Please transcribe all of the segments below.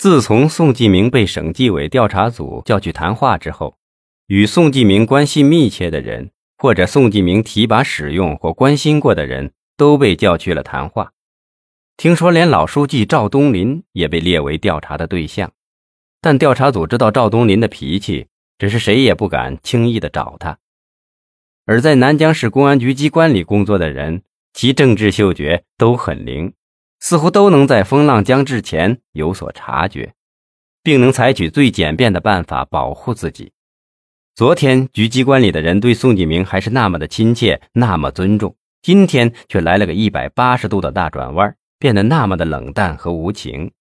自从宋继明被省纪委调查组叫去谈话之后，与宋继明关系密切的人，或者宋继明提拔使用或关心过的人，都被叫去了谈话。听说连老书记赵东林也被列为调查的对象，但调查组知道赵东林的脾气，只是谁也不敢轻易的找他。而在南江市公安局机关里工作的人，其政治嗅觉都很灵。似乎都能在风浪将至前有所察觉，并能采取最简便的办法保护自己。昨天局机关里的人对宋继明还是那么的亲切，那么尊重，今天却来了个一百八十度的大转弯，变得那么的冷淡和无情。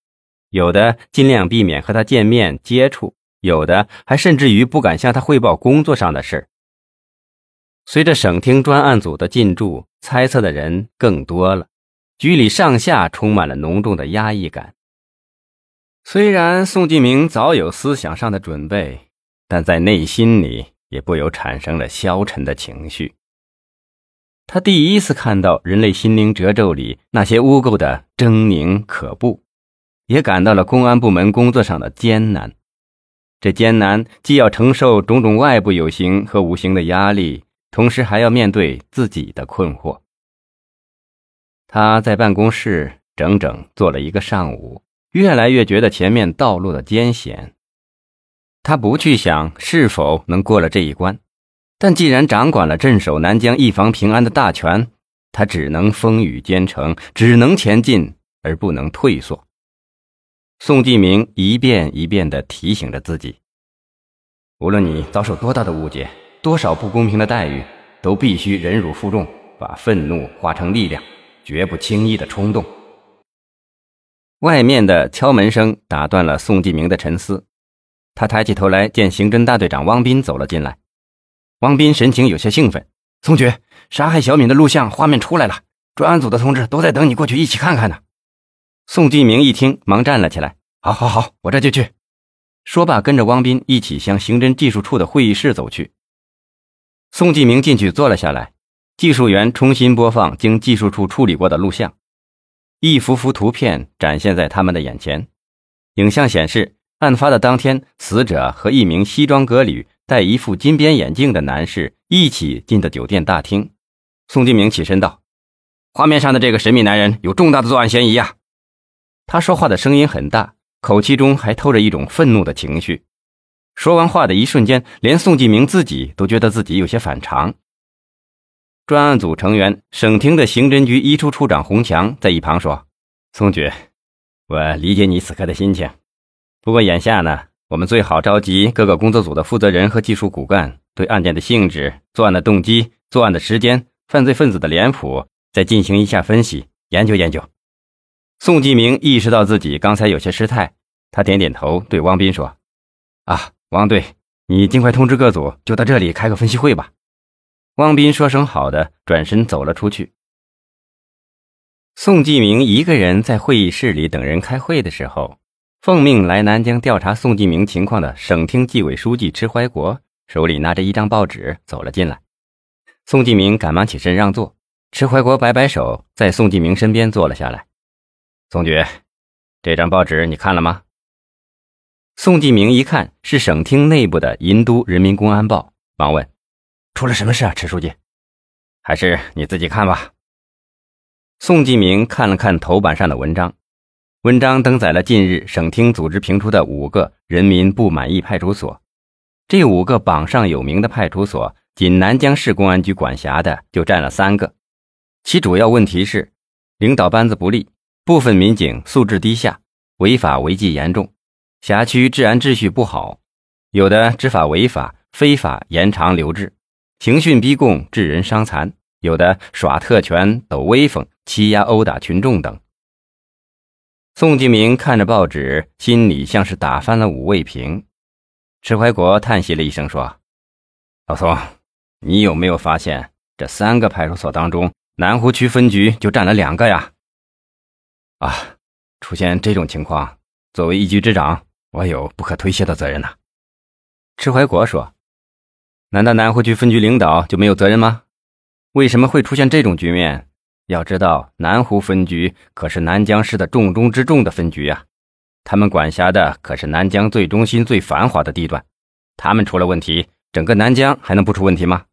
有的尽量避免和他见面接触，有的还甚至于不敢向他汇报工作上的事随着省厅专案组的进驻，猜测的人更多了。局里上下充满了浓重的压抑感。虽然宋继明早有思想上的准备，但在内心里也不由产生了消沉的情绪。他第一次看到人类心灵褶皱里那些污垢的狰狞可怖，也感到了公安部门工作上的艰难。这艰难既要承受种种外部有形和无形的压力，同时还要面对自己的困惑。他在办公室整整坐了一个上午，越来越觉得前面道路的艰险。他不去想是否能过了这一关，但既然掌管了镇守南疆、一方平安的大权，他只能风雨兼程，只能前进而不能退缩。宋继明一遍一遍地提醒着自己：无论你遭受多大的误解，多少不公平的待遇，都必须忍辱负重，把愤怒化成力量。绝不轻易的冲动。外面的敲门声打断了宋继明的沉思，他抬起头来，见刑侦大队长汪斌走了进来。汪斌神情有些兴奋：“宋局，杀害小敏的录像画面出来了，专案组的同志都在等你过去一起看看呢。”宋继明一听，忙站了起来：“好，好，好，我这就去。”说罢，跟着汪斌一起向刑侦技术处的会议室走去。宋继明进去坐了下来。技术员重新播放经技术处处理过的录像，一幅幅图片展现在他们的眼前。影像显示，案发的当天，死者和一名西装革履、戴一副金边眼镜的男士一起进的酒店大厅。宋继明起身道：“画面上的这个神秘男人有重大的作案嫌疑呀！”他说话的声音很大，口气中还透着一种愤怒的情绪。说完话的一瞬间，连宋继明自己都觉得自己有些反常。专案组成员、省厅的刑侦局一处处长洪强在一旁说：“宋局，我理解你此刻的心情。不过眼下呢，我们最好召集各个工作组的负责人和技术骨干，对案件的性质、作案的动机、作案的时间、犯罪分子的脸谱，再进行一下分析研究研究。”宋继明意识到自己刚才有些失态，他点点头，对汪斌说：“啊，汪队，你尽快通知各组，就到这里开个分析会吧。”汪斌说声好的，转身走了出去。宋继明一个人在会议室里等人开会的时候，奉命来南疆调查宋继明情况的省厅纪委书记迟怀国手里拿着一张报纸走了进来。宋继明赶忙起身让座，迟怀国摆摆手，在宋继明身边坐了下来。宋局，这张报纸你看了吗？宋继明一看是省厅内部的《银都人民公安报》，忙问。出了什么事啊，迟书记？还是你自己看吧。宋继明看了看头版上的文章，文章登载了近日省厅组织评出的五个人民不满意派出所。这五个榜上有名的派出所，仅南江市公安局管辖的就占了三个。其主要问题是领导班子不力，部分民警素质低下，违法违纪严重，辖区治安秩序不好，有的执法违法、非法延长留置。刑讯逼供致人伤残，有的耍特权抖威风，欺压殴打群众等。宋继明看着报纸，心里像是打翻了五味瓶。迟怀国叹息了一声说：“老宋，你有没有发现，这三个派出所当中，南湖区分局就占了两个呀？”啊，出现这种情况，作为一局之长，我有不可推卸的责任呐。”迟怀国说。难道南湖区分局领导就没有责任吗？为什么会出现这种局面？要知道，南湖分局可是南江市的重中之重的分局啊，他们管辖的可是南江最中心、最繁华的地段。他们出了问题，整个南江还能不出问题吗？